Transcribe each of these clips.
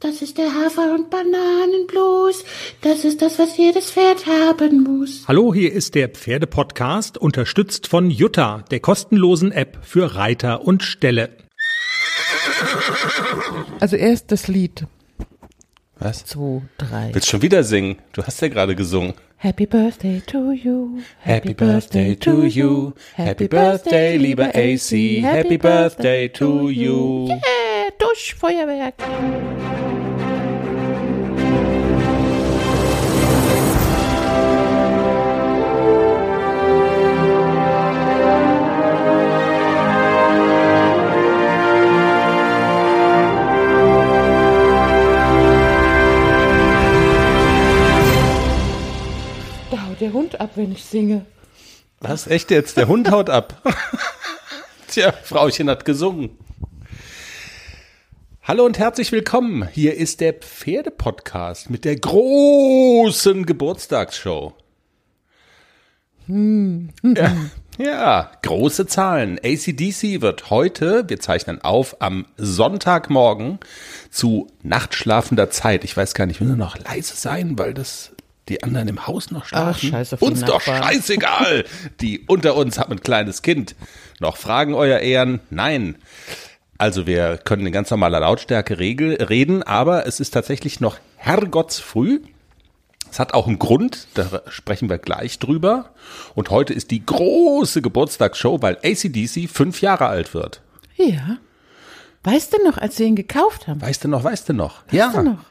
Das ist der Hafer- und Bananenblues. Das ist das, was jedes Pferd haben muss. Hallo, hier ist der Pferdepodcast, unterstützt von Jutta, der kostenlosen App für Reiter und Ställe. Also erst das Lied. Was? Zwei, drei. Willst schon wieder singen? Du hast ja gerade gesungen. Happy Birthday to you. Happy Birthday to you. Happy Birthday, lieber AC. Happy Birthday to you. Yeah, Duschfeuerwerk. Da haut der Hund ab, wenn ich singe. Was? Echt jetzt? Der Hund haut ab. Tja, Frauchen hat gesungen. Hallo und herzlich willkommen. Hier ist der Pferdepodcast mit der großen Geburtstagsshow. Ja, ja, große Zahlen. ACDC wird heute, wir zeichnen auf, am Sonntagmorgen zu nachtschlafender Zeit. Ich weiß gar nicht, will nur noch leise sein, weil das die anderen im Haus noch schlafen. scheiß auf die uns doch scheißegal. Die unter uns haben ein kleines Kind. Noch Fragen, euer Ehren? Nein. Also wir können in ganz normaler Lautstärke regel, reden, aber es ist tatsächlich noch herrgottsfrüh. Es hat auch einen Grund, da sprechen wir gleich drüber. Und heute ist die große Geburtstagsshow, weil ACDC fünf Jahre alt wird. Ja. Weißt du noch, als wir ihn gekauft haben? Weißt du noch, weißt du noch? ja. du noch?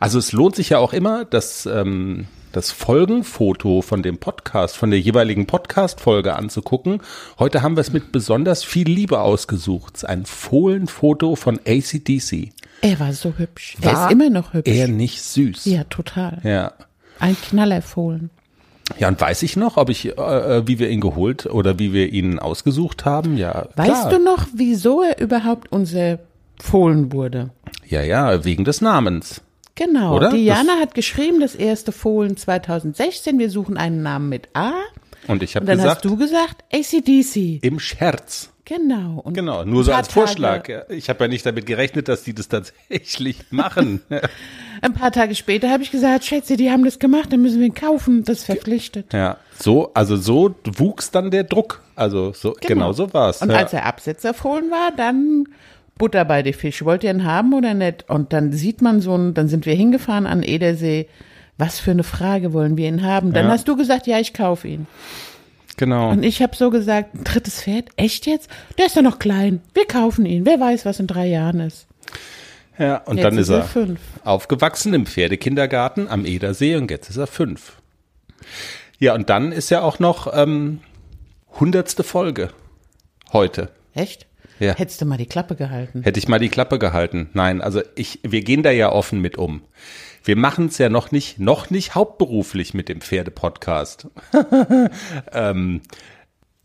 Also es lohnt sich ja auch immer, das, ähm, das Folgenfoto von dem Podcast, von der jeweiligen Podcast-Folge anzugucken. Heute haben wir es mit besonders viel Liebe ausgesucht. Ein Fohlenfoto von ACDC. Er war so hübsch. er War ist immer noch hübsch. Er nicht süß. ja, total. Ja. Ein Knallerfohlen. Ja, und weiß ich noch, ob ich, äh, äh, wie wir ihn geholt oder wie wir ihn ausgesucht haben? Ja, Weißt klar. du noch, wieso er überhaupt unser Fohlen wurde? Ja, ja, wegen des Namens. Genau. Oder? Diana hat geschrieben, das erste Fohlen 2016. Wir suchen einen Namen mit A. Und ich habe Und dann gesagt, hast du gesagt, ACDC. im Scherz. Genau. Und Genau, nur so als Vorschlag. Tage, Ja, Ich habe ja nicht damit gerechnet, dass die das tatsächlich machen. ein paar Tage später habe ich gesagt, Schätze, die haben das gemacht, dann müssen wir ihn kaufen. Das ist verpflichtet. ja, so, also so wuchs dann der Druck. Also so, genau, so war's. Und ja. als er Absetzerfohlen war, dann Butter bei die Fisch. Wollt ihr ihn haben oder nicht? Und dann sieht man so ein, dann sind wir hingefahren an Edersee. Was für eine Frage wollen wir ihn haben? Dann Ja. hast du gesagt, ja, ich kaufe ihn. genau. Und ich habe so gesagt, ein drittes Pferd? Echt jetzt? Der ist doch noch klein. Wir kaufen ihn. Wer weiß, was in drei Jahren ist. ja, und Jetzt dann ist er fünf. aufgewachsen im Pferdekindergarten am Edersee und jetzt ist er fünf. Ja, und dann ist ja auch noch ähm, hundertste Folge heute. Echt? Ja. Hättest du mal die Klappe gehalten. Hätte ich mal die Klappe gehalten. Nein, also ich, wir gehen da ja offen mit um. Wir machen es ja noch nicht, noch nicht hauptberuflich mit dem Pferdepodcast. ähm,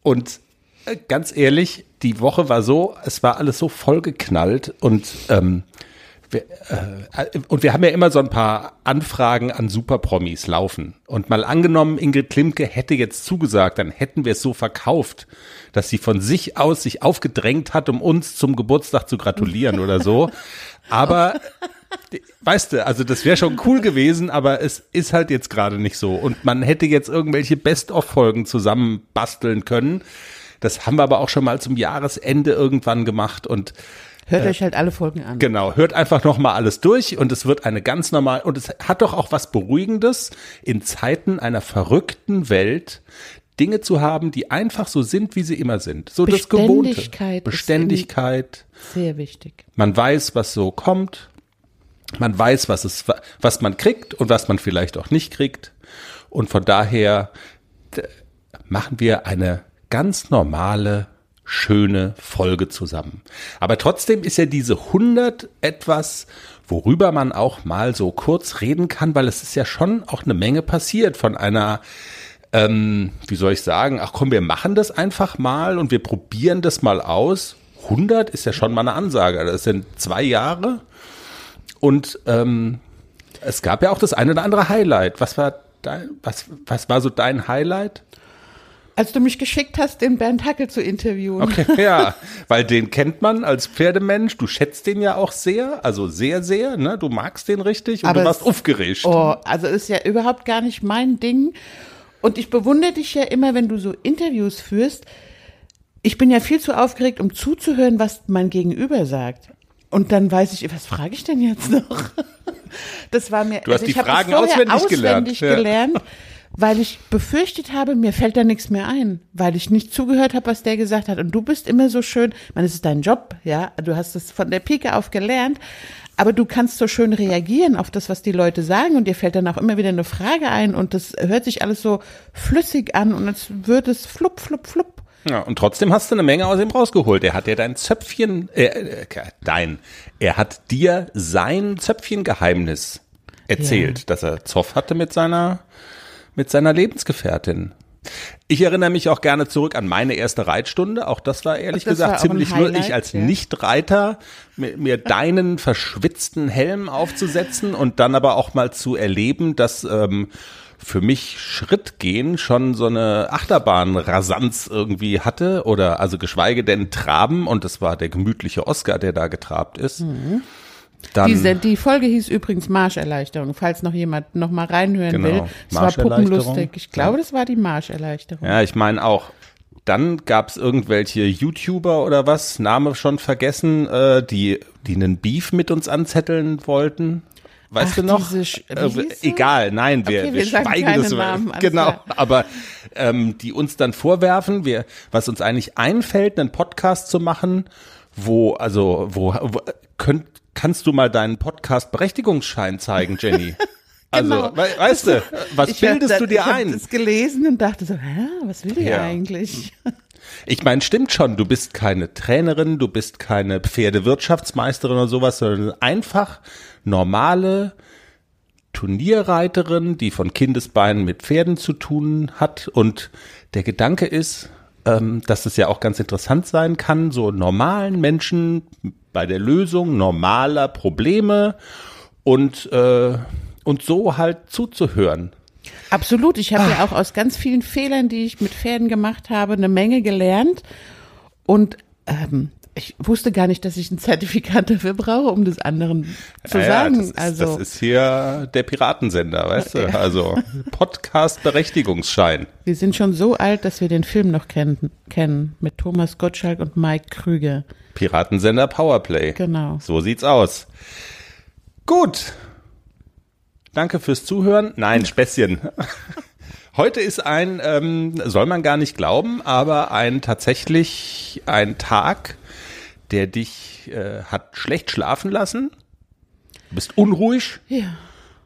und äh, ganz ehrlich, die Woche war so, es war alles so vollgeknallt und ähm, wir, äh, und wir haben ja immer so ein paar Anfragen an Superpromis laufen. Und mal angenommen, Ingrid Klimke hätte jetzt zugesagt, dann hätten wir es so verkauft, dass sie von sich aus sich aufgedrängt hat, um uns zum Geburtstag zu gratulieren oder so. Aber weißt du, also das wäre schon cool gewesen, aber es ist halt jetzt gerade nicht so. Und man hätte jetzt irgendwelche Best-of-Folgen zusammenbasteln können. Das haben wir aber auch schon mal zum Jahresende irgendwann gemacht und Hört euch halt alle Folgen an. Genau, hört einfach noch mal alles durch und es wird eine ganz normal und es hat doch auch was beruhigendes in Zeiten einer verrückten Welt Dinge zu haben, die einfach so sind, wie sie immer sind. So das Gewohnte. Beständigkeit. Sehr wichtig. Man weiß, was so kommt. Man weiß, was es, was man kriegt und was man vielleicht auch nicht kriegt. Und von daher machen wir eine ganz normale, schöne Folge zusammen. Aber trotzdem ist ja diese 100 etwas, worüber man auch mal so kurz reden kann, weil es ist ja schon auch eine Menge passiert von einer ähm, wie soll ich sagen, ach komm, wir machen das einfach mal und wir probieren das mal aus. 100 ist ja schon mal eine Ansage. Das sind zwei Jahre. Und ähm, es gab ja auch das eine oder andere Highlight. Was war dein, was, was war so dein Highlight? Als du mich geschickt hast, den Bernd Hackel zu interviewen. Okay, ja, weil den kennt man als Pferdemensch. Du schätzt den ja auch sehr, also sehr, sehr. Ne? Du magst den richtig und Aber du warst es- aufgeregt. Oh, also ist ja überhaupt gar nicht mein Ding. Und ich bewundere dich ja immer, wenn du so Interviews führst. Ich bin ja viel zu aufgeregt, um zuzuhören, was mein Gegenüber sagt. Und dann weiß ich, was frage ich denn jetzt noch? Das war mir. Du hast also die Fragen vorher auswendig gelernt, auswendig ja. weil ich befürchtet habe, mir fällt da nichts mehr ein, weil ich nicht zugehört habe, was der gesagt hat. Und du bist immer so schön, ich meine, es ist dein Job, ja, du hast es von der Pike auf gelernt, aber du kannst so schön reagieren auf das, was die Leute sagen und dir fällt dann auch immer wieder eine Frage ein und das hört sich alles so flüssig an und als würde es flupp, flupp, flupp. Ja, und trotzdem hast du eine Menge aus ihm rausgeholt. Er hat dir dein Zöpfchen, äh, äh, dein, er hat dir sein Zöpfchengeheimnis erzählt, dass er Zoff hatte mit seiner, mit seiner Lebensgefährtin. Ich erinnere mich auch gerne zurück an meine erste Reitstunde. Auch das war ehrlich Das war gesagt ein ziemlich. Highlight, Ich als ja. Nichtreiter mir, mir deinen verschwitzten Helm aufzusetzen und dann aber auch mal zu erleben, dass ähm, für mich Schrittgehen schon so eine Achterbahnrasanz irgendwie hatte oder also geschweige denn Traben und das war der gemütliche Oscar, der da getrabt ist. Dann, Diese, die Folge hieß übrigens Marscherleichterung, falls noch jemand noch mal reinhören Genau, will. Es war puppenlustig. Ich glaube, das war die Marscherleichterung. Ja, ich meine auch. Dann gab's irgendwelche YouTuber oder was, Name schon vergessen, äh, die, die einen Beef mit uns anzetteln wollten. Weißt Ach, du noch? diese äh, egal, nein, wir, Okay, wir, wir schweigen das. Namen, genau, aber ähm, die uns dann vorwerfen, wir, was uns eigentlich einfällt, einen Podcast zu machen, wo, also, wo, wo könnt, kannst du mal deinen Podcast-Berechtigungsschein zeigen, Jenny? Also, Genau. we weißt du, was Ich bildest da- du dir ich ein? das gelesen und dachte so, hä, was will die Ja. eigentlich? Ich meine, stimmt schon, du bist keine Trainerin, du bist keine Pferdewirtschaftsmeisterin oder sowas, sondern einfach normale Turnierreiterin, die von Kindesbeinen mit Pferden zu tun hat. Und der Gedanke ist, ähm, dass es ja auch ganz interessant sein kann, so normalen Menschen bei der Lösung normaler Probleme und, äh, und so halt zuzuhören. Absolut. Ich habe ja auch aus ganz vielen Fehlern, die ich mit Pferden gemacht habe, eine Menge gelernt. Und ähm, ich wusste gar nicht, dass ich ein Zertifikat dafür brauche, um das anderen zu Ja, ja, sagen. das, ist, also das ist hier der Piratensender, weißt du? Also Podcast-Berechtigungsschein. wir sind schon so alt, dass wir den Film noch kennen, kennen mit Thomas Gottschalk und Mike Krüger. Piratensender Powerplay. Genau. So sieht's aus. Gut. Danke fürs Zuhören. Nein, Späßchen. Heute ist ein, ähm, soll man gar nicht glauben, aber ein tatsächlich ein Tag, der dich äh, hat schlecht schlafen lassen. Du bist unruhig. Ja.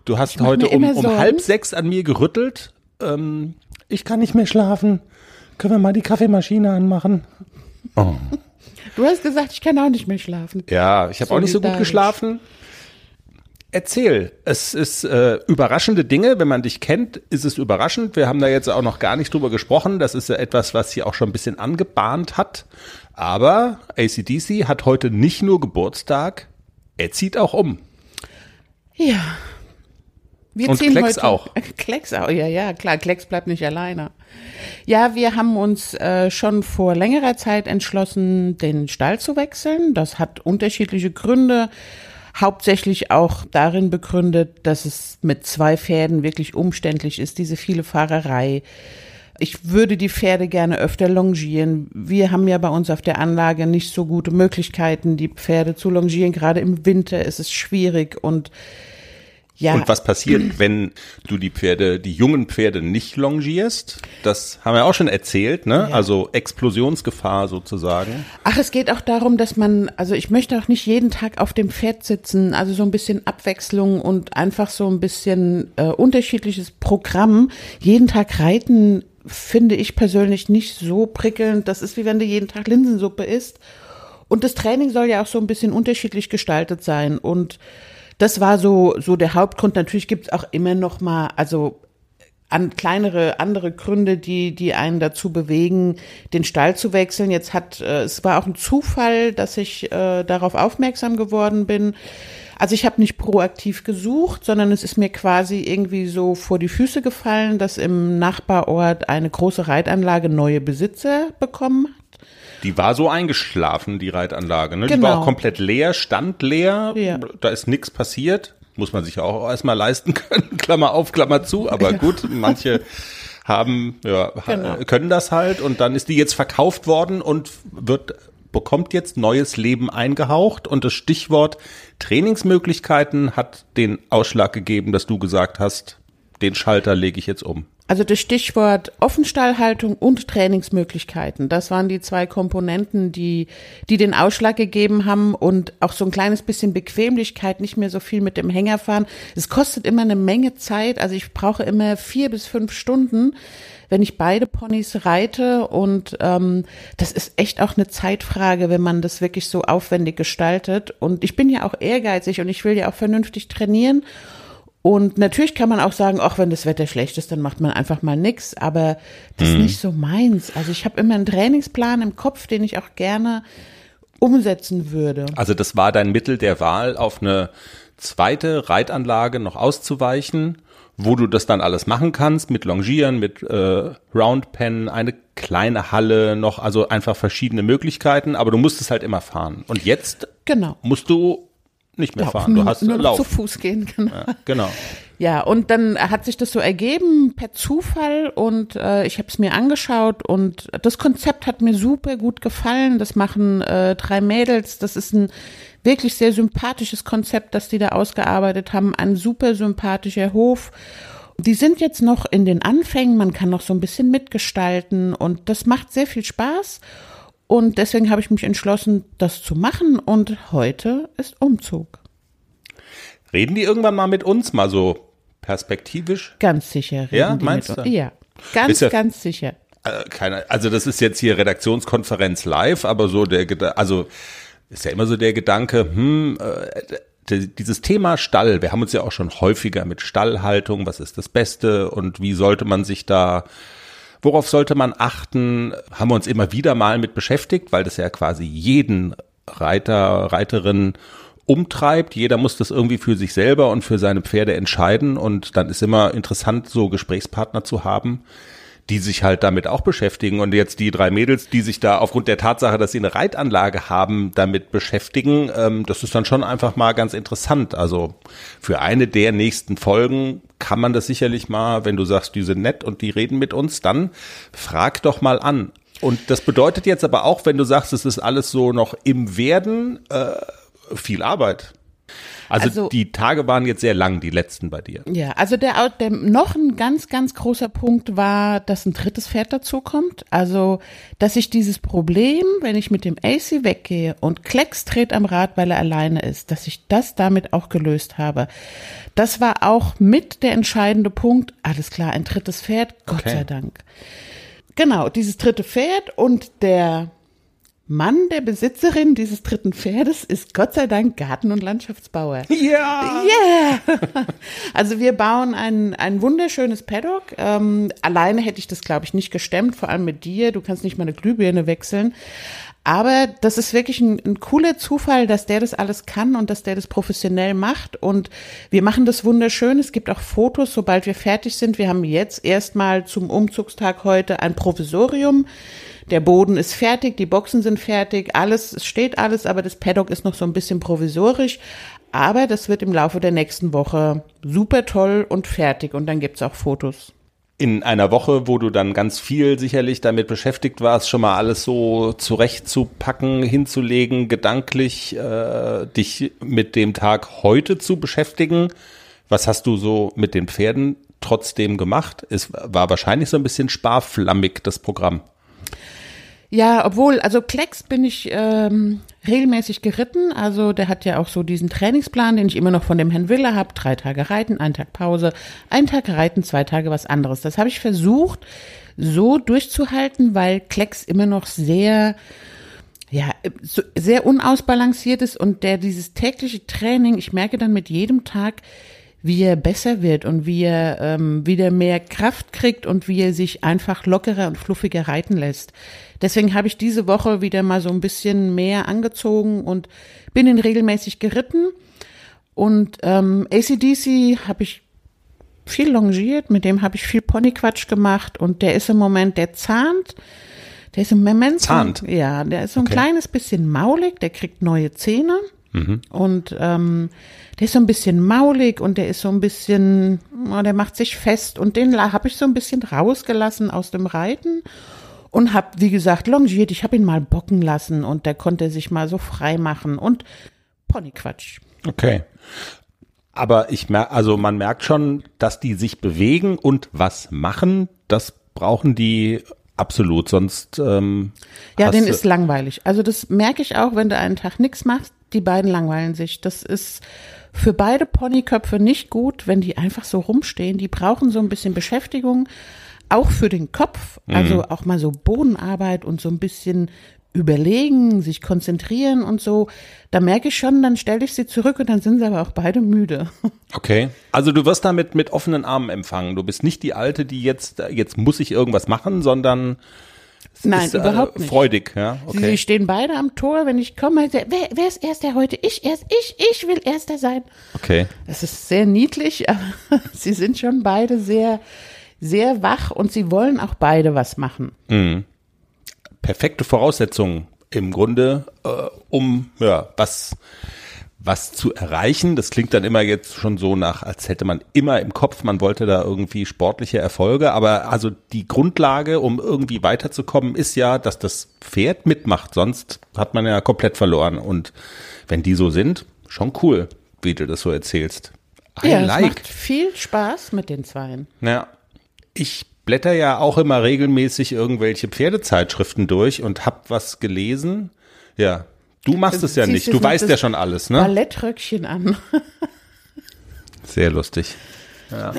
Du hast heute um, um halb sechs an mir gerüttelt. Ähm, ich kann nicht mehr schlafen. Können wir mal die Kaffeemaschine anmachen? Du hast gesagt, ich kann auch nicht mehr schlafen. Ja, ich habe auch nicht so gut geschlafen. Erzähl. Es ist äh, überraschende Dinge. Wenn man dich kennt, ist es überraschend. Wir haben da jetzt auch noch gar nicht drüber gesprochen. Das ist ja etwas, was sie auch schon ein bisschen angebahnt hat. Aber ACDC hat heute nicht nur Geburtstag, er zieht auch um. Ja. Wir Und ziehen Klecks heute, auch. Klecks auch, ja, ja, klar, Klecks bleibt nicht alleine. Ja, wir haben uns äh, schon vor längerer Zeit entschlossen, den Stall zu wechseln. Das hat unterschiedliche Gründe. Hauptsächlich auch darin begründet, dass es mit zwei Pferden wirklich umständlich ist, diese viele Fahrerei. Ich würde die Pferde gerne öfter longieren. Wir haben ja bei uns auf der Anlage nicht so gute Möglichkeiten, die Pferde zu longieren. Gerade im Winter ist es schwierig und ja. Und was passiert, wenn du die Pferde, die jungen Pferde nicht longierst? Das haben wir auch schon erzählt, ne? Ja. Also Explosionsgefahr sozusagen. Ach, es geht auch darum, dass man, also ich möchte auch nicht jeden Tag auf dem Pferd sitzen, also so ein bisschen Abwechslung und einfach so ein bisschen äh, unterschiedliches Programm. Jeden Tag reiten finde ich persönlich nicht so prickelnd. Das ist wie wenn du jeden Tag Linsensuppe isst. Und das Training soll ja auch so ein bisschen unterschiedlich gestaltet sein. Und das war so, so der Hauptgrund. Natürlich gibt's auch immer noch mal, also an kleinere andere Gründe, die die einen dazu bewegen, den Stall zu wechseln. Jetzt hat äh, es war auch ein Zufall, dass ich äh, darauf aufmerksam geworden bin. Also ich habe nicht proaktiv gesucht, sondern es ist mir quasi irgendwie so vor die Füße gefallen, dass im Nachbarort eine große Reitanlage neue Besitzer bekommen. Die war so eingeschlafen, die Reitanlage. Ne? Die Genau. war auch komplett leer, stand leer. Ja. Da ist nichts passiert. Muss man sich ja auch erstmal leisten können. Klammer auf, Klammer zu. Aber gut, manche haben, ja, Genau. können das halt. Und dann ist die jetzt verkauft worden und wird, bekommt jetzt neues Leben eingehaucht. Und das Stichwort Trainingsmöglichkeiten hat den Ausschlag gegeben, dass du gesagt hast, den Schalter lege ich jetzt um. Also das Stichwort Offenstallhaltung und Trainingsmöglichkeiten, das waren die zwei Komponenten, die, die den Ausschlag gegeben haben und auch so ein kleines bisschen Bequemlichkeit, nicht mehr so viel mit dem Hänger fahren. Es kostet immer eine Menge Zeit, also ich brauche immer vier bis fünf Stunden, wenn ich beide Ponys reite und ähm, das ist echt auch eine Zeitfrage, wenn man das wirklich so aufwendig gestaltet. Und ich bin ja auch ehrgeizig und ich will ja auch vernünftig trainieren. Und natürlich kann man auch sagen, auch wenn das Wetter schlecht ist, dann macht man einfach mal nix. Aber das ist nicht so meins. Also ich habe immer einen Trainingsplan im Kopf, den ich auch gerne umsetzen würde. Also das war dein Mittel der Wahl, auf eine zweite Reitanlage noch auszuweichen, wo du das dann alles machen kannst, mit Longieren, mit äh, Roundpen, eine kleine Halle noch, also einfach verschiedene Möglichkeiten, aber du musstest halt immer fahren. Und jetzt Genau. musst du nicht mehr fahren, nur, du hast nur noch zu. Fuß gehen, genau. Ja, genau. Ja, und dann hat sich das so ergeben per Zufall und äh, ich habe es mir angeschaut und das Konzept hat mir super gut gefallen. Das machen äh, drei Mädels. Das ist ein wirklich sehr sympathisches Konzept, das die da ausgearbeitet haben. Ein super sympathischer Hof. Die sind jetzt noch in den Anfängen. Man kann noch so ein bisschen mitgestalten und das macht sehr viel Spaß. Und deswegen habe ich mich entschlossen, das zu machen. Und heute ist Umzug. Reden die irgendwann mal mit uns, mal so perspektivisch? Ganz sicher. Reden Ja, die meinst mit du? uns. Ja, ganz, ja- ganz sicher. Äh, keine, also das ist jetzt hier Redaktionskonferenz live, aber so der, Geda- also ist ja immer so der Gedanke, hm, äh, dieses Thema Stall, wir haben uns ja auch schon häufiger mit Stallhaltung, was ist das Beste und wie sollte man sich da, worauf sollte man achten, haben wir uns immer wieder mal mit beschäftigt, weil das ja quasi jeden Reiter, Reiterin umtreibt. Jeder muss das irgendwie für sich selber und für seine Pferde entscheiden. Und dann ist immer interessant, so Gesprächspartner zu haben, die sich halt damit auch beschäftigen und jetzt die drei Mädels, die sich da aufgrund der Tatsache, dass sie eine Reitanlage haben, damit beschäftigen, ähm, das ist dann schon einfach mal ganz interessant. Also für eine der nächsten Folgen kann man das sicherlich mal, wenn du sagst, die sind nett und die reden mit uns, dann frag doch mal an. Und das bedeutet jetzt aber auch, wenn du sagst, es ist alles so noch im Werden, äh, viel Arbeit. Also, Also- die Tage waren jetzt sehr lang, die letzten bei dir. Ja, also der, der noch ein ganz, ganz großer Punkt war, dass ein drittes Pferd dazukommt. Also, dass ich dieses Problem, wenn ich mit dem AC weggehe und Klecks dreht am Rad, weil er alleine ist, dass ich das damit auch gelöst habe. Das war auch mit der entscheidende Punkt. Alles klar, ein drittes Pferd, Gott Okay. sei Dank. Genau, dieses dritte Pferd und der Mann der Besitzerin dieses dritten Pferdes ist Gott sei Dank Garten- und Landschaftsbauer. Ja! Yeah! Also wir bauen ein, ein wunderschönes Paddock. Ähm, alleine hätte ich das, glaube ich, nicht gestemmt, vor allem mit dir. Du kannst nicht mal eine Glühbirne wechseln. Aber das ist wirklich ein, ein cooler Zufall, dass der das alles kann und dass der das professionell macht. Und wir machen das wunderschön. Es gibt auch Fotos, sobald wir fertig sind. Wir haben jetzt erstmal zum Umzugstag heute ein Provisorium. Der Boden ist fertig, die Boxen sind fertig, alles, es steht alles, aber das Paddock ist noch so ein bisschen provisorisch. Aber das wird im Laufe der nächsten Woche super toll und fertig und dann gibt's auch Fotos. in einer Woche, wo du dann ganz viel sicherlich damit beschäftigt warst, schon mal alles so zurechtzupacken, hinzulegen, gedanklich äh, dich mit dem Tag heute zu beschäftigen. Was hast du so mit den Pferden trotzdem gemacht? Es war wahrscheinlich so ein bisschen sparflammig, das Programm. Ja, obwohl, also Klecks bin ich ähm, regelmäßig geritten. Also der hat ja auch so diesen Trainingsplan, den ich immer noch von dem Herrn Willer habe. Drei Tage reiten, ein Tag Pause, ein Tag reiten, zwei Tage was anderes. Das habe ich versucht so durchzuhalten, weil Klecks immer noch sehr ja, so, sehr unausbalanciert ist und der dieses tägliche Training, ich merke dann mit jedem Tag, wie er besser wird und wie er ähm, wieder mehr Kraft kriegt und wie er sich einfach lockerer und fluffiger reiten lässt. Deswegen habe ich diese Woche wieder mal so ein bisschen mehr angezogen und bin ihn regelmäßig geritten. Und ähm, ACDC habe ich viel longiert, mit dem habe ich viel Ponyquatsch gemacht und der ist im Moment, der zahnt. Der ist im Moment Zahnt? Ja, der ist so ein Okay. kleines bisschen maulig, der kriegt neue Zähne und ähm, der ist so ein bisschen maulig und der ist so ein bisschen, oh, der macht sich fest und den habe ich so ein bisschen rausgelassen aus dem Reiten und habe, wie gesagt, longiert. Ich habe ihn mal bocken lassen und der konnte sich mal so frei machen und Ponyquatsch. Okay. Aber ich merke, also man merkt schon, dass die sich bewegen und was machen. Das brauchen die absolut, sonst ähm, Ja, den ist langweilig. Also das merke ich auch, wenn du einen Tag nichts machst, die beiden langweilen sich. Das ist für beide Ponyköpfe nicht gut, wenn die einfach so rumstehen. Die brauchen so ein bisschen Beschäftigung, auch für den Kopf. Also auch mal so Bodenarbeit und so ein bisschen überlegen, sich konzentrieren und so. Da merke ich schon, dann stelle ich sie zurück und dann sind sie aber auch beide müde. Okay. Also du wirst damit mit offenen Armen empfangen. Du bist nicht die Alte, die jetzt, jetzt muss ich irgendwas machen, sondern Nein, ist, äh, überhaupt nicht. freudig, ja. Sie Okay. stehen beide am Tor, wenn ich komme. Wer, wer ist Erster heute? Ich erst, ich, ich will Erster sein. Okay. Es ist sehr niedlich, aber sie sind schon beide sehr, sehr wach und sie wollen auch beide was machen. perfekte Voraussetzungen im Grunde, äh, um ja, was, was zu erreichen. Das klingt dann immer jetzt schon so nach, als hätte man immer im Kopf, man wollte da irgendwie sportliche Erfolge. Aber also die Grundlage, um irgendwie weiterzukommen, ist ja, dass das Pferd mitmacht. Sonst hat man ja komplett verloren. Und wenn die so sind, schon cool, wie du das so erzählst. I ja, es like. macht viel Spaß mit den Zweien. Ja, ich blätter ja auch immer regelmäßig irgendwelche Pferdezeitschriften durch und hab was gelesen. Ja, du machst es ja nicht. Du weißt ja schon alles, ne? Ballettröckchen an. Sehr lustig. Ja.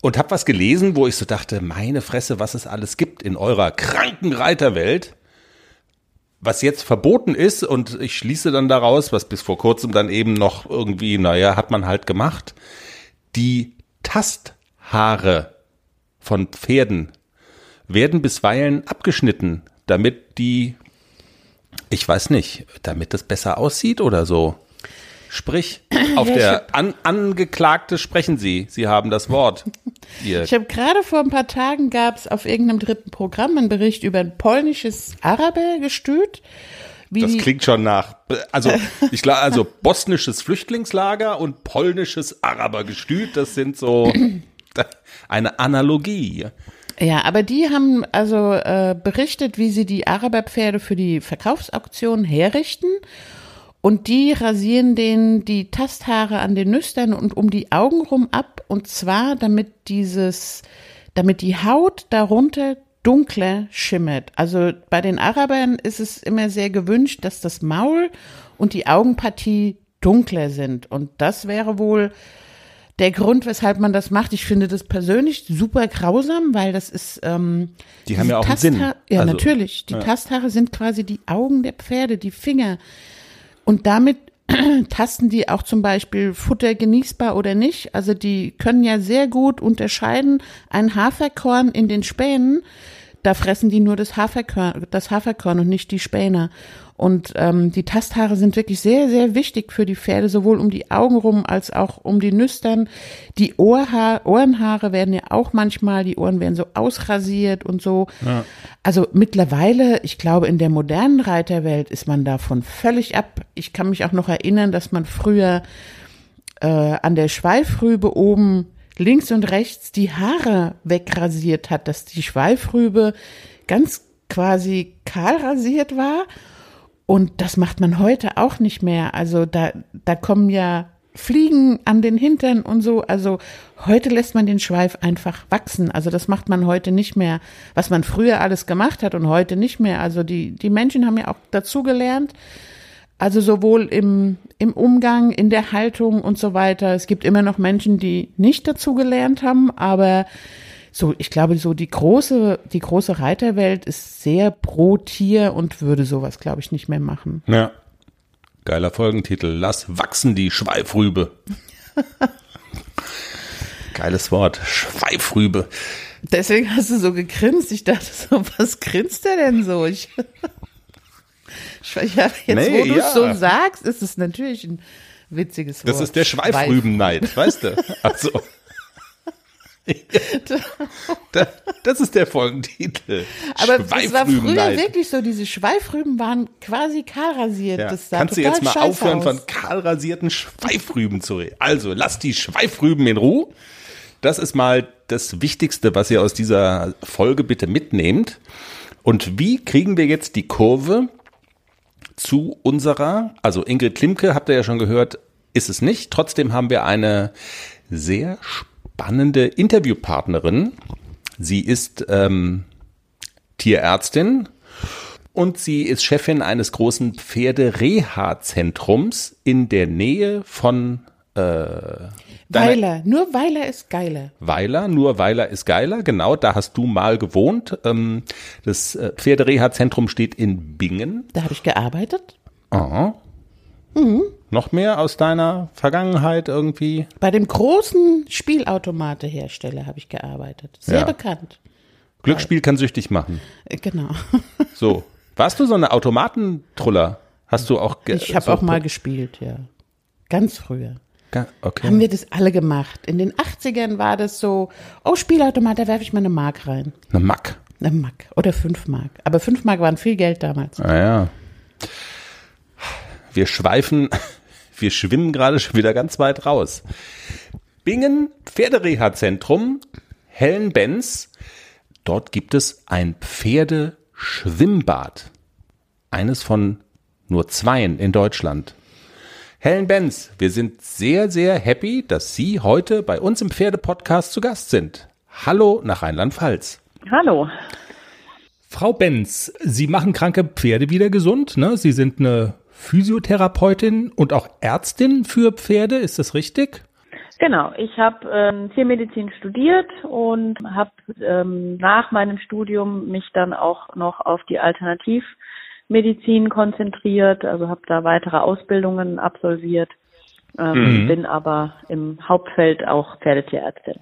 Und hab was gelesen, wo ich so dachte, meine Fresse, was es alles gibt in eurer kranken Reiterwelt. Was jetzt verboten ist, und ich schließe dann daraus, was bis vor kurzem dann eben noch irgendwie, naja, hat man halt gemacht, die Tasthaare von Pferden werden bisweilen abgeschnitten, damit die, ich weiß nicht, damit es besser aussieht oder so. Sprich, auf Ja, der An Angeklagte sprechen Sie. Sie haben das Wort. Ihr Ich habe gerade vor ein paar Tagen gab es auf irgendeinem dritten Programm einen Bericht über ein polnisches Arabergestüt. Das klingt schon nach, also ich glaube, also bosnisches Flüchtlingslager und polnisches Arabergestüt, das sind so eine Analogie. Ja, aber die haben also äh, berichtet, wie sie die Araberpferde für die Verkaufsauktion herrichten. Und die rasieren denen die Tasthaare an den Nüstern und um die Augen rum ab. Und zwar, damit dieses, damit die Haut darunter dunkler schimmert. Also bei den Arabern ist es immer sehr gewünscht, dass das Maul und die Augenpartie dunkler sind. Und das wäre wohl der Grund, weshalb man das macht. Ich finde das persönlich super grausam, weil das ist. Ähm, Die haben ja auch einen Sinn. Ja, Also, natürlich. Die Tasthaare sind quasi die Augen der Pferde, die Finger. Und damit tasten die auch zum Beispiel Futter genießbar oder nicht. Also die können ja sehr gut unterscheiden. Ein Haferkorn in den Spänen, da fressen die nur das Haferkorn, das Haferkorn und nicht die Späne. Und ähm, die Tasthaare sind wirklich sehr, sehr wichtig für die Pferde, sowohl um die Augen rum als auch um die Nüstern. Die Ohrhaar, Ohrenhaare werden ja auch manchmal, die Ohren werden so ausrasiert und so. Also mittlerweile, ich glaube, in der modernen Reiterwelt ist man davon völlig ab. Ich kann mich auch noch erinnern, dass man früher äh, an der Schweifrübe oben links und rechts die Haare wegrasiert hat, dass die Schweifrübe ganz quasi kahl rasiert war. Und das macht man heute auch nicht mehr. Also da, da kommen ja Fliegen an den Hintern und so. Also heute lässt man den Schweif einfach wachsen. Also das macht man heute nicht mehr, was man früher alles gemacht hat und heute nicht mehr. Also die, die Menschen haben ja auch dazugelernt. Also sowohl im, im Umgang, in der Haltung und so weiter. Es gibt immer noch Menschen, die nicht dazugelernt haben, aber so, ich glaube, so die große, die große Reiterwelt ist sehr pro Tier und würde sowas, glaube ich, nicht mehr machen. Ja. Geiler Folgentitel. Lass wachsen die Schweifrübe. Geiles Wort. Schweifrübe. Deswegen hast du so gegrinst. Ich dachte so, was grinst der denn so? Ich, ich, ja, jetzt, Nee, wo du ja. es so sagst, ist es natürlich ein witziges Wort. Das ist der Schweifrübenneid, weißt du? Also. Da- das ist der Folgentitel. Aber es war früher wirklich so, diese Schweifrüben waren quasi kahlrasiert. Ja. Das sah Kannst du jetzt mal aufhören, aus. von kahlrasierten Schweifrüben zu reden? Also, lass die Schweifrüben in Ruhe. Das ist mal das Wichtigste, was ihr aus dieser Folge bitte mitnehmt. Und wie kriegen wir jetzt die Kurve zu unserer, also Ingrid Klimke, habt ihr ja schon gehört, ist es nicht. Trotzdem haben wir eine sehr spannende Interviewpartnerin. Sie ist ähm, Tierärztin und sie ist Chefin eines großen Pferdereha-Zentrums in der Nähe von äh, Weiler. Nur Weiler ist geiler. Weiler, nur Weiler ist geiler, genau, da hast du mal gewohnt. Ähm, das äh, Pferdereha-Zentrum steht in Bingen. Da habe ich gearbeitet. Aha. Noch mehr aus deiner Vergangenheit irgendwie? Bei dem großen Spielautomatehersteller habe ich gearbeitet. Sehr Ja. bekannt. Glücksspiel kann süchtig machen. Äh, Genau. So. Warst du so eine Automatentruller? Hast du auch Ich habe so auch mal gespielt, ja. Ganz früher. Okay. Haben wir das alle gemacht. In den 80ern war das so, oh, Spielautomat, da werfe ich mal eine Mark rein. Eine Mack. Eine Mark oder fünf Mark. Aber fünf Mark waren viel Geld damals. Ah ja. Wir schweifen, wir schwimmen gerade schon wieder ganz weit raus. Bingen Pferdereha-Zentrum, Helen-Benz. Dort gibt es ein Pferdeschwimmbad. Eines von nur zweien in Deutschland. Helen Benz, wir sind sehr, sehr happy, dass Sie heute bei uns im Pferdepodcast zu Gast sind. Hallo nach Rheinland-Pfalz. Hallo. Frau Benz, Sie machen kranke Pferde wieder gesund, ne? Sie sind eine Physiotherapeutin und auch Ärztin für Pferde, ist das richtig? Genau, ich habe ähm, Tiermedizin studiert und habe ähm, nach meinem Studium mich dann auch noch auf die Alternativmedizin konzentriert, also habe da weitere Ausbildungen absolviert, ähm, bin aber im Hauptfeld auch Pferdetierärztin.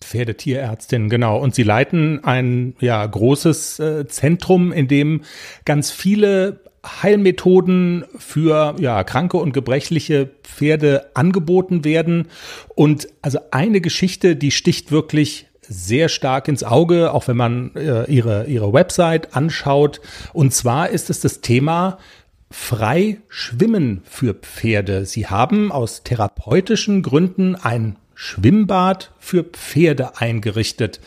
Pferdetierärztin, genau. Und Sie leiten ein ja großes äh, Zentrum, in dem ganz viele Heilmethoden für ja kranke und gebrechliche Pferde angeboten werden. Und also eine Geschichte, die sticht wirklich sehr stark ins Auge, auch wenn man äh, ihre ihre Website anschaut. Und zwar ist es das Thema frei schwimmen für Pferde. Sie haben aus therapeutischen Gründen ein Schwimmbad für Pferde eingerichtet.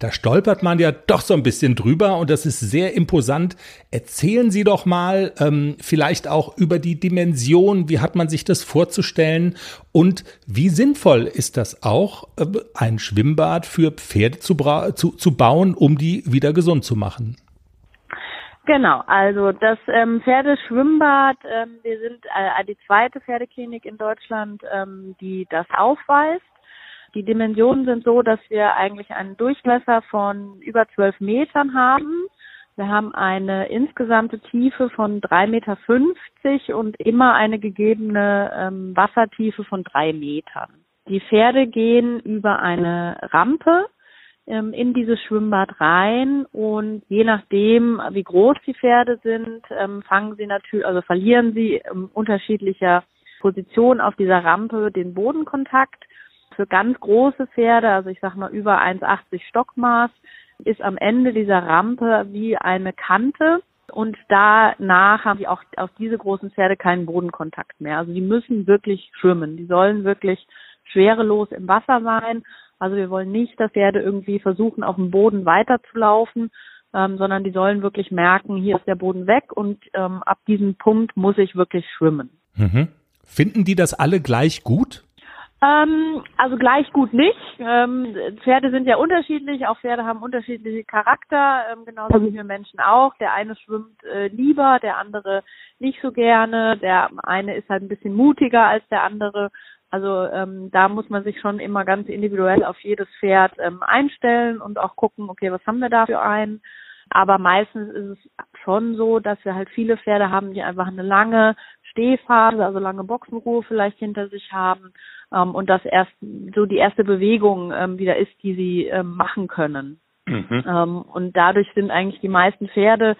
Da stolpert man ja doch so ein bisschen drüber und das ist sehr imposant. Erzählen Sie doch mal ähm, vielleicht auch über die Dimension, wie hat man sich das vorzustellen und wie sinnvoll ist das auch, äh, ein Schwimmbad für Pferde zu, zu, zu bauen, um die wieder gesund zu machen. Genau, also das ähm, Pferdeschwimmbad, ähm, wir sind äh, die zweite Pferdeklinik in Deutschland, ähm, die das aufweist. Die Dimensionen sind so, dass wir eigentlich einen Durchmesser von über zwölf Metern haben. Wir haben eine insgesamte Tiefe von 3,50 Meter und immer eine gegebene ähm, Wassertiefe von drei Metern. Die Pferde gehen über eine Rampe ähm, in dieses Schwimmbad rein und je nachdem, wie groß die Pferde sind, ähm, fangen sie natürlich, also verlieren sie in unterschiedlicher Position auf dieser Rampe den Bodenkontakt. Für ganz große Pferde, also ich sag mal über 1,80 Stockmaß, ist am Ende dieser Rampe wie eine Kante und danach haben die auch auf diese großen Pferde keinen Bodenkontakt mehr. Also die müssen wirklich schwimmen. Die sollen wirklich schwerelos im Wasser sein. Also wir wollen nicht, dass Pferde irgendwie versuchen, auf dem Boden weiterzulaufen, ähm, sondern die sollen wirklich merken, hier ist der Boden weg und ähm, ab diesem Punkt muss ich wirklich schwimmen. Mhm. Finden die das alle gleich gut? Ähm, also gleich gut nicht. Ähm, Pferde sind ja unterschiedlich, auch Pferde haben unterschiedliche Charakter, ähm, genauso wie wir Menschen auch. Der eine schwimmt äh, lieber, der andere nicht so gerne, der eine ist halt ein bisschen mutiger als der andere. Also ähm, da muss man sich schon immer ganz individuell auf jedes Pferd ähm, einstellen und auch gucken, okay, was haben wir da für einen. Aber meistens ist es schon so, dass wir halt viele Pferde haben, die einfach eine lange Stehphase, also lange Boxenruhe vielleicht hinter sich haben ähm, und das erst so die erste Bewegung ähm, wieder ist, die sie ähm, machen können. Mhm. Ähm, und dadurch sind eigentlich die meisten Pferde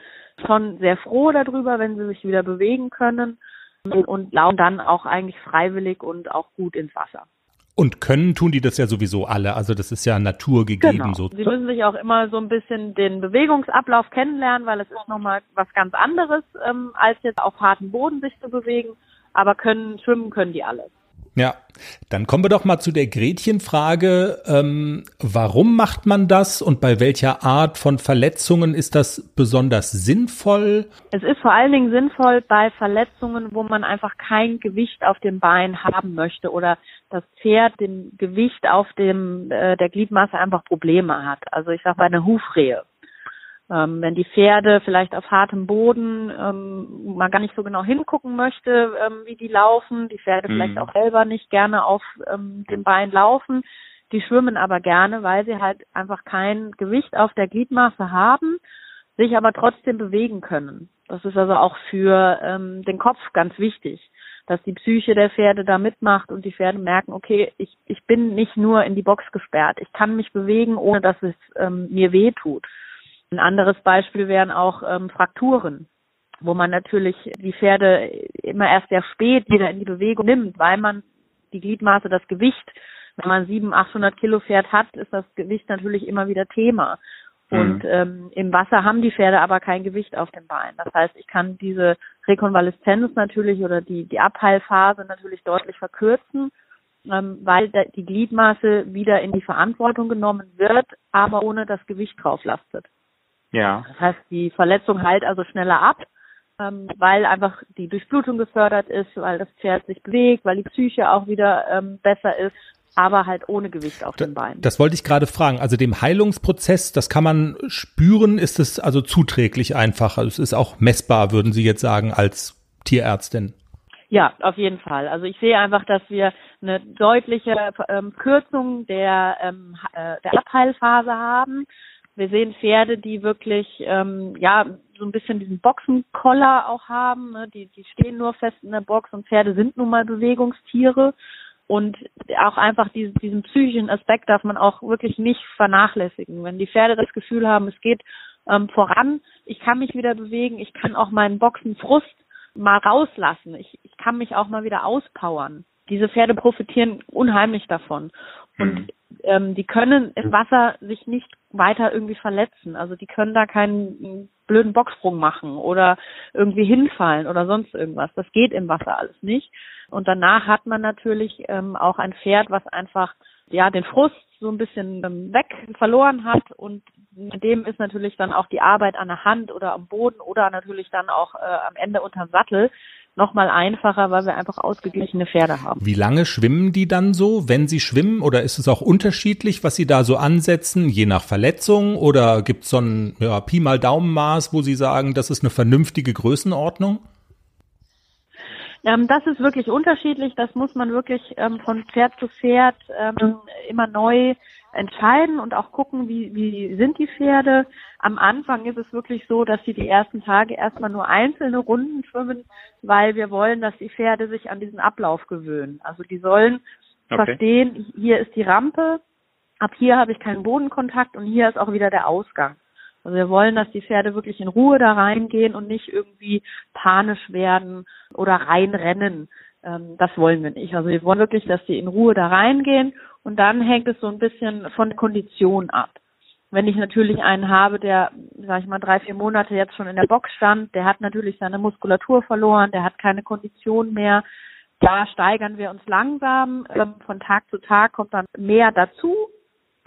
schon sehr froh darüber, wenn sie sich wieder bewegen können und, laufen dann auch eigentlich freiwillig und auch gut ins Wasser. Und können tun die das ja sowieso alle. Also das ist ja naturgegeben genau. so. Sie müssen sich auch immer so ein bisschen den Bewegungsablauf kennenlernen, weil es ist nochmal was ganz anderes, ähm, als jetzt auf harten Boden sich zu bewegen. Aber können schwimmen können die alle. Ja, dann kommen wir doch mal zu der Gretchenfrage. Ähm, warum macht man das und bei welcher Art von Verletzungen ist das besonders sinnvoll? Es ist vor allen Dingen sinnvoll bei Verletzungen, wo man einfach kein Gewicht auf dem Bein haben möchte oder das Pferd dem Gewicht auf dem äh, der Gliedmaße einfach Probleme hat. Also ich sage bei einer Hufrehe ähm, wenn die Pferde vielleicht auf hartem Boden ähm, man gar nicht so genau hingucken möchte, ähm, wie die laufen, die Pferde mhm. vielleicht auch selber nicht gerne auf ähm, dem Bein laufen, die schwimmen aber gerne, weil sie halt einfach kein Gewicht auf der Gliedmaße haben, sich aber trotzdem bewegen können. Das ist also auch für ähm, den Kopf ganz wichtig, dass die Psyche der Pferde da mitmacht und die Pferde merken, okay, ich, ich bin nicht nur in die Box gesperrt, ich kann mich bewegen, ohne dass es ähm, mir weh tut. Ein anderes Beispiel wären auch ähm, Frakturen, wo man natürlich die Pferde immer erst sehr spät wieder in die Bewegung nimmt, weil man die Gliedmaße, das Gewicht, wenn man 700, 800 Kilo Pferd hat, ist das Gewicht natürlich immer wieder Thema. Und mhm. ähm, im Wasser haben die Pferde aber kein Gewicht auf dem Bein. Das heißt, ich kann diese Rekonvaleszenz natürlich oder die, die Abheilphase natürlich deutlich verkürzen, ähm, weil die Gliedmaße wieder in die Verantwortung genommen wird, aber ohne das Gewicht drauf lastet. Ja. Das heißt, die Verletzung heilt also schneller ab, ähm, weil einfach die Durchblutung gefördert ist, weil das Pferd sich bewegt, weil die Psyche auch wieder ähm, besser ist, aber halt ohne Gewicht auf den Beinen. Das wollte ich gerade fragen. Also dem Heilungsprozess, das kann man spüren, ist es also zuträglich einfach. Also es ist auch messbar, würden Sie jetzt sagen, als Tierärztin. Ja, auf jeden Fall. Also ich sehe einfach, dass wir eine deutliche ähm, Kürzung der, ähm, äh, der Abheilphase haben. Wir sehen Pferde, die wirklich ähm, ja so ein bisschen diesen Boxenkoller auch haben. Ne? Die, die stehen nur fest in der Box und Pferde sind nun mal Bewegungstiere. Und auch einfach diesen, diesen psychischen Aspekt darf man auch wirklich nicht vernachlässigen. Wenn die Pferde das Gefühl haben, es geht ähm, voran, ich kann mich wieder bewegen, ich kann auch meinen Boxenfrust mal rauslassen, ich, ich kann mich auch mal wieder auspowern. Diese Pferde profitieren unheimlich davon. Und mhm. ähm, die können im Wasser sich nicht weiter irgendwie verletzen. Also die können da keinen blöden Bocksprung machen oder irgendwie hinfallen oder sonst irgendwas. Das geht im Wasser alles nicht. Und danach hat man natürlich ähm, auch ein Pferd, was einfach ja den Frust so ein bisschen ähm, weg verloren hat und mit dem ist natürlich dann auch die Arbeit an der Hand oder am Boden oder natürlich dann auch äh, am Ende unterm Sattel nochmal einfacher, weil wir einfach ausgeglichene Pferde haben. Wie lange schwimmen die dann so, wenn sie schwimmen? Oder ist es auch unterschiedlich, was sie da so ansetzen, je nach Verletzung? Oder gibt es so ein ja, Pi mal Daumenmaß, wo sie sagen, das ist eine vernünftige Größenordnung? Ähm, das ist wirklich unterschiedlich. Das muss man wirklich ähm, von Pferd zu Pferd ähm, immer neu entscheiden und auch gucken, wie, wie sind die Pferde. Am Anfang ist es wirklich so, dass sie die ersten Tage erstmal nur einzelne Runden schwimmen, weil wir wollen, dass die Pferde sich an diesen Ablauf gewöhnen. Also die sollen okay. verstehen, hier ist die Rampe, ab hier habe ich keinen Bodenkontakt und hier ist auch wieder der Ausgang. Also wir wollen, dass die Pferde wirklich in Ruhe da reingehen und nicht irgendwie panisch werden oder reinrennen. Ähm, das wollen wir nicht. Also wir wollen wirklich, dass sie in Ruhe da reingehen und dann hängt es so ein bisschen von Kondition ab. Wenn ich natürlich einen habe, der, sag ich mal, drei, vier Monate jetzt schon in der Box stand, der hat natürlich seine Muskulatur verloren, der hat keine Kondition mehr. Da steigern wir uns langsam. Ähm, von Tag zu Tag kommt dann mehr dazu.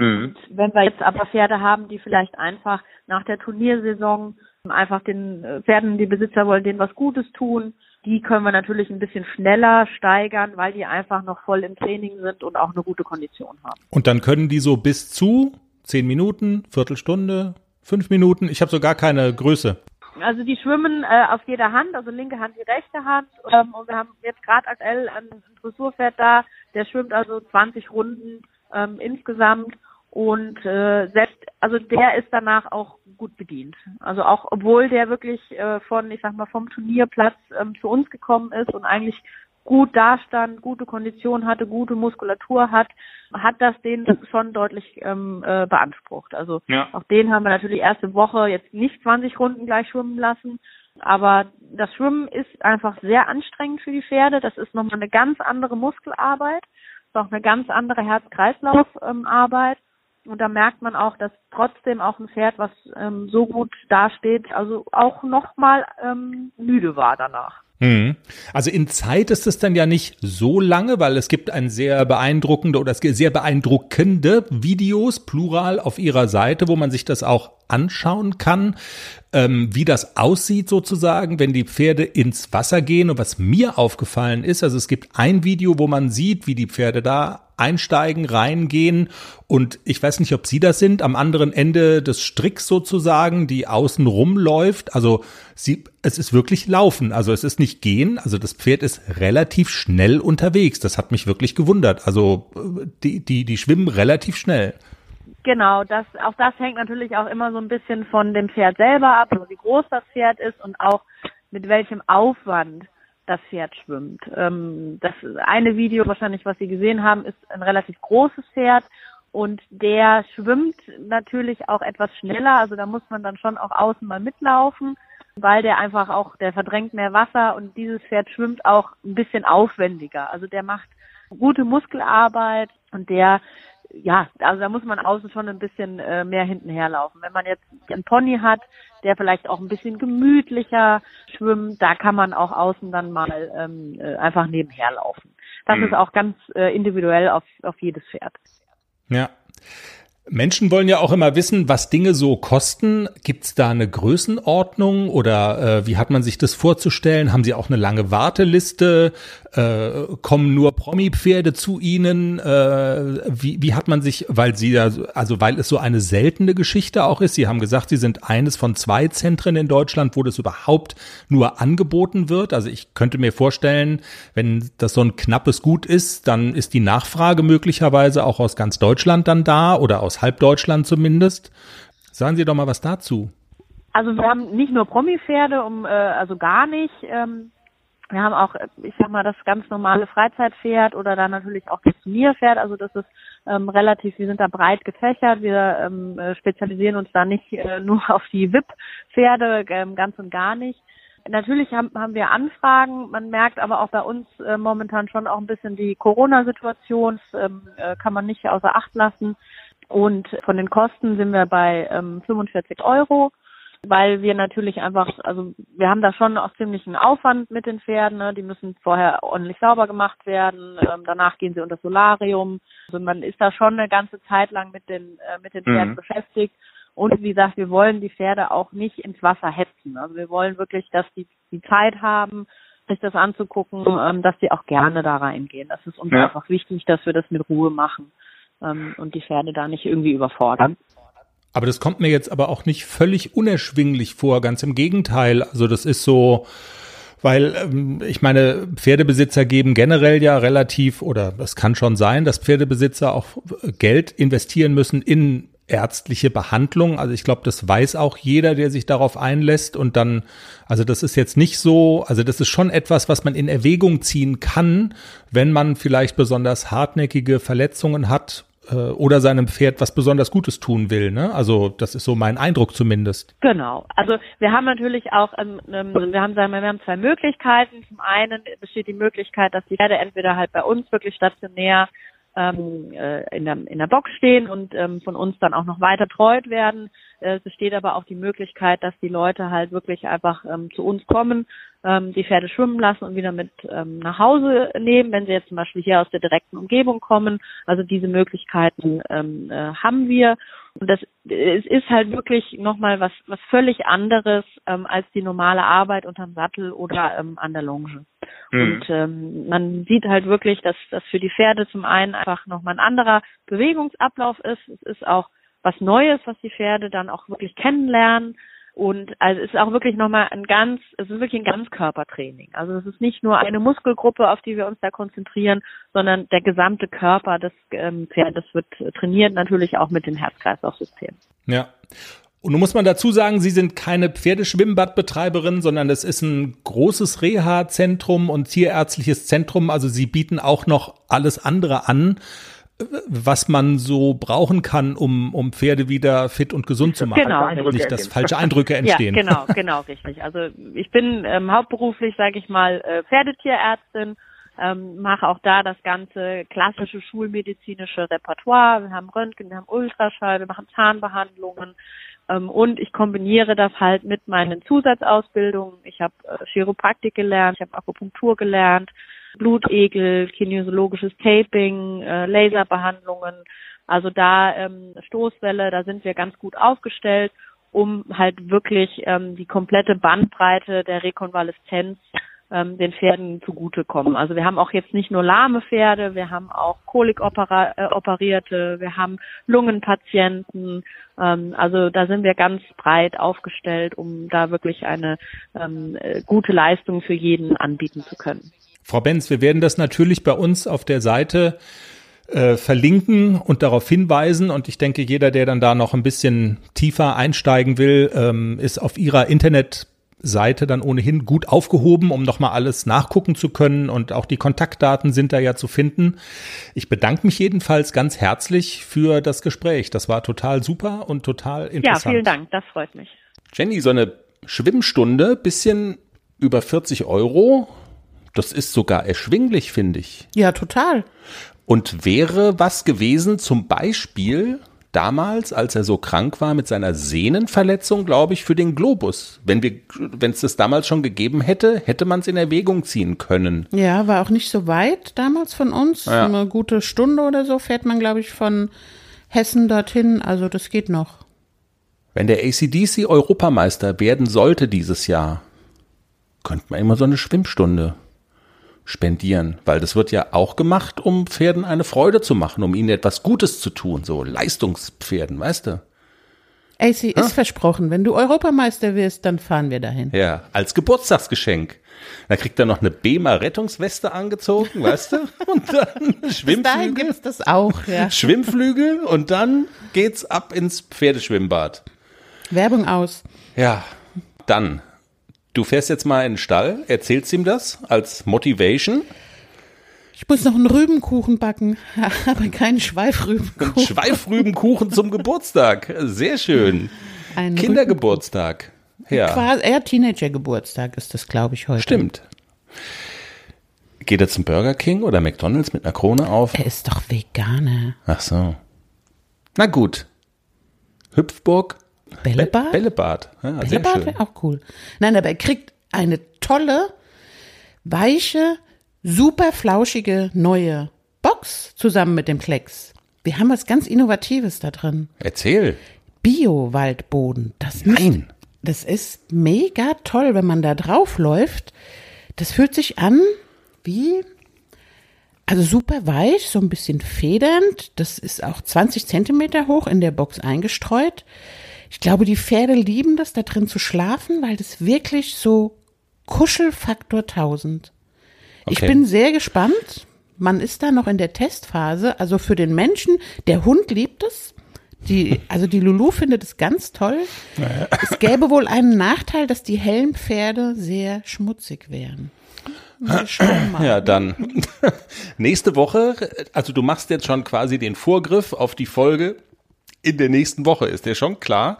Mhm. Wenn wir jetzt aber Pferde haben, die vielleicht einfach nach der Turniersaison einfach den äh, Pferden, die Besitzer wollen denen was Gutes tun, die können wir natürlich ein bisschen schneller steigern, weil die einfach noch voll im Training sind und auch eine gute Kondition haben. Und dann können die so bis zu zehn Minuten, Viertelstunde, fünf Minuten. Ich habe sogar keine Größe. Also die schwimmen äh, auf jeder Hand, also linke Hand wie rechte Hand. Ähm, und wir haben jetzt gerade aktuell ein Dressurpferd da, der schwimmt also 20 Runden ähm, insgesamt Und äh, selbst, also der ist danach auch gut bedient. Also auch obwohl der wirklich äh, von, ich sag mal, vom Turnierplatz ähm, zu uns gekommen ist und eigentlich gut dastand, gute Kondition hatte, gute Muskulatur hat, hat das den schon deutlich ähm, äh, beansprucht. Also ja. auch den haben wir natürlich erste Woche jetzt nicht 20 Runden gleich schwimmen lassen, aber das Schwimmen ist einfach sehr anstrengend für die Pferde. Das ist nochmal eine ganz andere Muskelarbeit, ist auch eine ganz andere Herz-Kreislauf-Arbeit. Ähm, und da merkt man auch, dass trotzdem auch ein Pferd, was ähm, so gut dasteht, also auch nochmal ähm, müde war danach. Hm. Also in Zeit ist es dann ja nicht so lange, weil es gibt ein sehr beeindruckende oder sehr beeindruckende Videos, plural, auf ihrer Seite, wo man sich das auch anschauen kann, ähm, wie das aussieht sozusagen, wenn die Pferde ins Wasser gehen. Und was mir aufgefallen ist, also es gibt ein Video, wo man sieht, wie die Pferde da einsteigen, reingehen und ich weiß nicht, ob Sie das sind, am anderen Ende des Stricks sozusagen, die außen rumläuft. Also sie, es ist wirklich Laufen, also es ist nicht Gehen. Also das Pferd ist relativ schnell unterwegs. Das hat mich wirklich gewundert. Also die, die, die schwimmen relativ schnell. Genau, das, auch das hängt natürlich auch immer so ein bisschen von dem Pferd selber ab, also wie groß das Pferd ist und auch mit welchem Aufwand das Pferd schwimmt. Ähm, das eine Video wahrscheinlich, was Sie gesehen haben, ist ein relativ großes Pferd und der schwimmt natürlich auch etwas schneller. Also da muss man dann schon auch außen mal mitlaufen, weil der einfach auch, der verdrängt mehr Wasser und dieses Pferd schwimmt auch ein bisschen aufwendiger. Also der macht gute Muskelarbeit und der ja, also da muss man außen schon ein bisschen äh, mehr hintenherlaufen. Wenn man jetzt einen Pony hat, der vielleicht auch ein bisschen gemütlicher schwimmt, da kann man auch außen dann mal ähm, äh, einfach nebenher laufen. Das mhm. ist auch ganz äh, individuell auf, auf jedes Pferd. Ja. Menschen wollen ja auch immer wissen, was Dinge so kosten. Gibt es da eine Größenordnung oder äh, wie hat man sich das vorzustellen? Haben Sie auch eine lange Warteliste? Äh, kommen nur Promi-Pferde zu Ihnen? Äh, wie, wie hat man sich, weil Sie ja, also weil es so eine seltene Geschichte auch ist. Sie haben gesagt, Sie sind eines von zwei Zentren in Deutschland, wo das überhaupt nur angeboten wird. Also ich könnte mir vorstellen, wenn das so ein knappes Gut ist, dann ist die Nachfrage möglicherweise auch aus ganz Deutschland dann da oder aus halb Deutschland zumindest. Sagen Sie doch mal was dazu. Also wir haben nicht nur Promi-Pferde, um, äh, also gar nicht. Ähm, wir haben auch, ich sag mal, das ganz normale Freizeitpferd oder dann natürlich auch das Turnierpferd. Also das ist ähm, relativ, wir sind da breit gefächert. Wir ähm, äh, spezialisieren uns da nicht äh, nur auf die VIP-Pferde, ähm, ganz und gar nicht. Natürlich haben, haben wir Anfragen. Man merkt aber auch bei uns äh, momentan schon auch ein bisschen die Corona-Situation. Ähm, äh, kann man nicht außer Acht lassen. Und von den Kosten sind wir bei ähm, 45 Euro weil wir natürlich einfach, also wir haben da schon auch ziemlich einen Aufwand mit den Pferden, ne? die müssen vorher ordentlich sauber gemacht werden, ähm, danach gehen sie unter Solarium, also man ist da schon eine ganze Zeit lang mit den, äh, mit den Pferden mhm. beschäftigt und wie gesagt, wir wollen die Pferde auch nicht ins Wasser hetzen, also wir wollen wirklich, dass die die Zeit haben, sich das anzugucken, ähm, dass sie auch gerne da reingehen. Das ist uns ja. einfach wichtig, dass wir das mit Ruhe machen ähm, und die Pferde da nicht irgendwie überfordern. Aber das kommt mir jetzt aber auch nicht völlig unerschwinglich vor, ganz im Gegenteil. Also das ist so, weil ähm, ich meine, Pferdebesitzer geben generell ja relativ, oder es kann schon sein, dass Pferdebesitzer auch Geld investieren müssen in ärztliche Behandlung. Also ich glaube, das weiß auch jeder, der sich darauf einlässt. Und dann, also das ist jetzt nicht so, also das ist schon etwas, was man in Erwägung ziehen kann, wenn man vielleicht besonders hartnäckige Verletzungen hat äh, oder seinem Pferd was besonders Gutes tun will. Ne? Also das ist so mein Eindruck zumindest. Genau. Also wir haben natürlich auch, ähm, ähm, wir haben sagen wir, wir haben zwei Möglichkeiten. Zum einen besteht die Möglichkeit, dass die Pferde entweder halt bei uns wirklich stationär ähm, äh, in, der, in der Box stehen und ähm, von uns dann auch noch weiter treut werden. Äh, es besteht aber auch die Möglichkeit, dass die Leute halt wirklich einfach ähm, zu uns kommen, ähm, die Pferde schwimmen lassen und wieder mit ähm, nach Hause nehmen, wenn sie jetzt zum Beispiel hier aus der direkten Umgebung kommen. Also diese Möglichkeiten ähm, äh, haben wir. Und das es ist halt wirklich nochmal was, was völlig anderes ähm, als die normale Arbeit unterm Sattel oder ähm, an der Longe. Mhm. Und ähm, man sieht halt wirklich, dass das für die Pferde zum einen einfach nochmal ein anderer Bewegungsablauf ist. Es ist auch was Neues, was die Pferde dann auch wirklich kennenlernen. Und also es ist auch wirklich nochmal ein ganz, es ist wirklich ein Ganzkörpertraining. Also es ist nicht nur eine Muskelgruppe, auf die wir uns da konzentrieren, sondern der gesamte Körper des ähm, Pferdes wird trainiert, natürlich auch mit dem Herz-Kreislauf-System. Ja. Und nun muss man dazu sagen, Sie sind keine Pferdeschwimmbadbetreiberin, sondern es ist ein großes Reha-Zentrum und tierärztliches Zentrum. Also Sie bieten auch noch alles andere an was man so brauchen kann, um, um Pferde wieder fit und gesund zu machen. Genau. Nicht, dass falsche Eindrücke entstehen. Ja, genau, genau, richtig. Also ich bin ähm, hauptberuflich, sage ich mal, äh, Pferdetierärztin, ähm, mache auch da das ganze klassische schulmedizinische Repertoire. Wir haben Röntgen, wir haben Ultraschall, wir machen Zahnbehandlungen ähm, und ich kombiniere das halt mit meinen Zusatzausbildungen. Ich habe äh, Chiropraktik gelernt, ich habe Akupunktur gelernt, Blutegel, kinesiologisches Taping, äh, Laserbehandlungen. Also da ähm, Stoßwelle, da sind wir ganz gut aufgestellt, um halt wirklich ähm, die komplette Bandbreite der Rekonvaleszenz ähm, den Pferden zugutekommen. Also wir haben auch jetzt nicht nur lahme Pferde, wir haben auch Kolikoperierte, wir haben Lungenpatienten. Ähm, also da sind wir ganz breit aufgestellt, um da wirklich eine ähm, äh, gute Leistung für jeden anbieten zu können. Frau Benz, wir werden das natürlich bei uns auf der Seite äh, verlinken und darauf hinweisen. Und ich denke, jeder, der dann da noch ein bisschen tiefer einsteigen will, ähm, ist auf Ihrer Internetseite dann ohnehin gut aufgehoben, um nochmal alles nachgucken zu können. Und auch die Kontaktdaten sind da ja zu finden. Ich bedanke mich jedenfalls ganz herzlich für das Gespräch. Das war total super und total interessant. Ja, vielen Dank. Das freut mich. Jenny, so eine Schwimmstunde, bisschen über 40 Euro das ist sogar erschwinglich, finde ich. Ja, total. Und wäre was gewesen, zum Beispiel damals, als er so krank war mit seiner Sehnenverletzung, glaube ich, für den Globus. Wenn wir, wenn es das damals schon gegeben hätte, hätte man es in Erwägung ziehen können. Ja, war auch nicht so weit damals von uns. Ja. Eine gute Stunde oder so fährt man, glaube ich, von Hessen dorthin. Also das geht noch. Wenn der ACDC Europameister werden sollte dieses Jahr, könnte man immer so eine Schwimmstunde spendieren, weil das wird ja auch gemacht, um Pferden eine Freude zu machen, um ihnen etwas Gutes zu tun, so Leistungspferden, weißt du? AC ist ha? versprochen, wenn du Europameister wirst, dann fahren wir dahin. Ja, als Geburtstagsgeschenk. Da kriegt er noch eine Bema Rettungsweste angezogen, weißt du? Und dann Schwimmflügel. Bis dahin gibt's das auch, ja. Schwimmflügel und dann geht's ab ins Pferdeschwimmbad. Werbung aus. Ja, dann Du fährst jetzt mal in den Stall, erzählst ihm das als Motivation. Ich muss noch einen Rübenkuchen backen, aber keinen Schweifrübenkuchen. Ein Schweifrübenkuchen zum Geburtstag. Sehr schön. Ein Kindergeburtstag. Ja. Quasi, ja, Teenagergeburtstag ist das, glaube ich, heute. Stimmt. Geht er zum Burger King oder McDonalds mit einer Krone auf? Er ist doch Veganer. Ach so. Na gut. Hüpfburg Bällebad? Bällebad. Ja, Bällebad wäre auch cool. Nein, aber er kriegt eine tolle, weiche, super flauschige neue Box zusammen mit dem Klecks. Wir haben was ganz Innovatives da drin. Erzähl. Bio-Waldboden. Das Nein. das ist mega toll, wenn man da drauf läuft. Das fühlt sich an wie, also super weich, so ein bisschen federnd. Das ist auch 20 Zentimeter hoch in der Box eingestreut. Ich glaube, die Pferde lieben das, da drin zu schlafen, weil das wirklich so Kuschelfaktor 1000. Okay. Ich bin sehr gespannt. Man ist da noch in der Testphase. Also für den Menschen, der Hund liebt es. Die, also die Lulu findet es ganz toll. Naja. Es gäbe wohl einen Nachteil, dass die hellen Pferde sehr schmutzig wären. Ja, dann nächste Woche, also du machst jetzt schon quasi den Vorgriff auf die Folge in der nächsten Woche, ist der schon klar.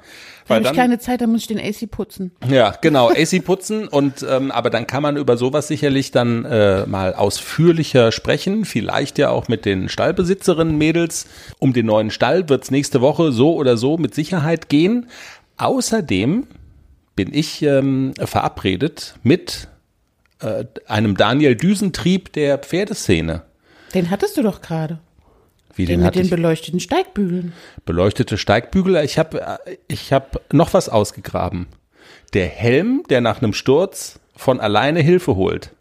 Weil habe ich keine Zeit, dann muss ich den AC putzen. Ja, genau, AC putzen und ähm, aber dann kann man über sowas sicherlich dann äh, mal ausführlicher sprechen, vielleicht ja auch mit den Stallbesitzerinnen Mädels. Um den neuen Stall wird's nächste Woche so oder so mit Sicherheit gehen. Außerdem bin ich ähm, verabredet mit äh, einem Daniel Düsentrieb der Pferdeszene. Den hattest du doch gerade. Wie den, den mit den beleuchteten Steigbügeln. Beleuchtete Steigbügel. Ich habe ich hab noch was ausgegraben. Der Helm, der nach einem Sturz von alleine Hilfe holt.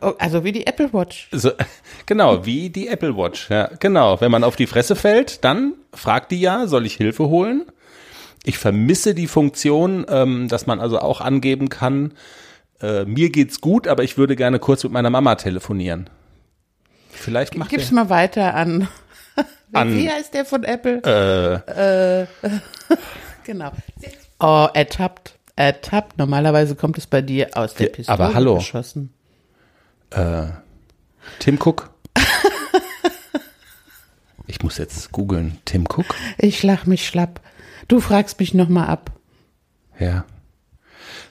Oh, also wie die Apple Watch. So, genau, wie die Apple Watch. Ja, genau. Wenn man auf die Fresse fällt, dann fragt die ja, soll ich Hilfe holen? Ich vermisse die Funktion, ähm, dass man also auch angeben kann, äh, mir geht's gut, aber ich würde gerne kurz mit meiner Mama telefonieren. Vielleicht macht Gib's der, mal weiter an. An- Wie heißt der von Apple? äh, Genau. Oh, ertappt. Ertappt. Normalerweise kommt es bei dir aus der Pistole aber hallo. geschossen. Tim Cook. Ich muss jetzt googeln. Tim Cook? Ich lach mich schlapp. Du fragst mich nochmal ab. Ja.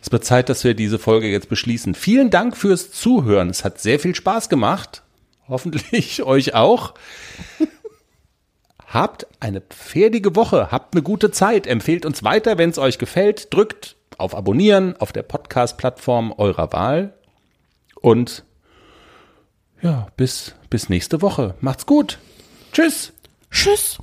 Es wird Zeit, dass wir diese Folge jetzt beschließen. Vielen Dank fürs Zuhören. Es hat sehr viel Spaß gemacht. Hoffentlich euch auch. Habt eine pferdige Woche, habt eine gute Zeit, empfehlt uns weiter, wenn es euch gefällt, drückt auf Abonnieren auf der Podcast-Plattform eurer Wahl und ja, bis, bis nächste Woche. Macht's gut. Tschüss. Tschüss.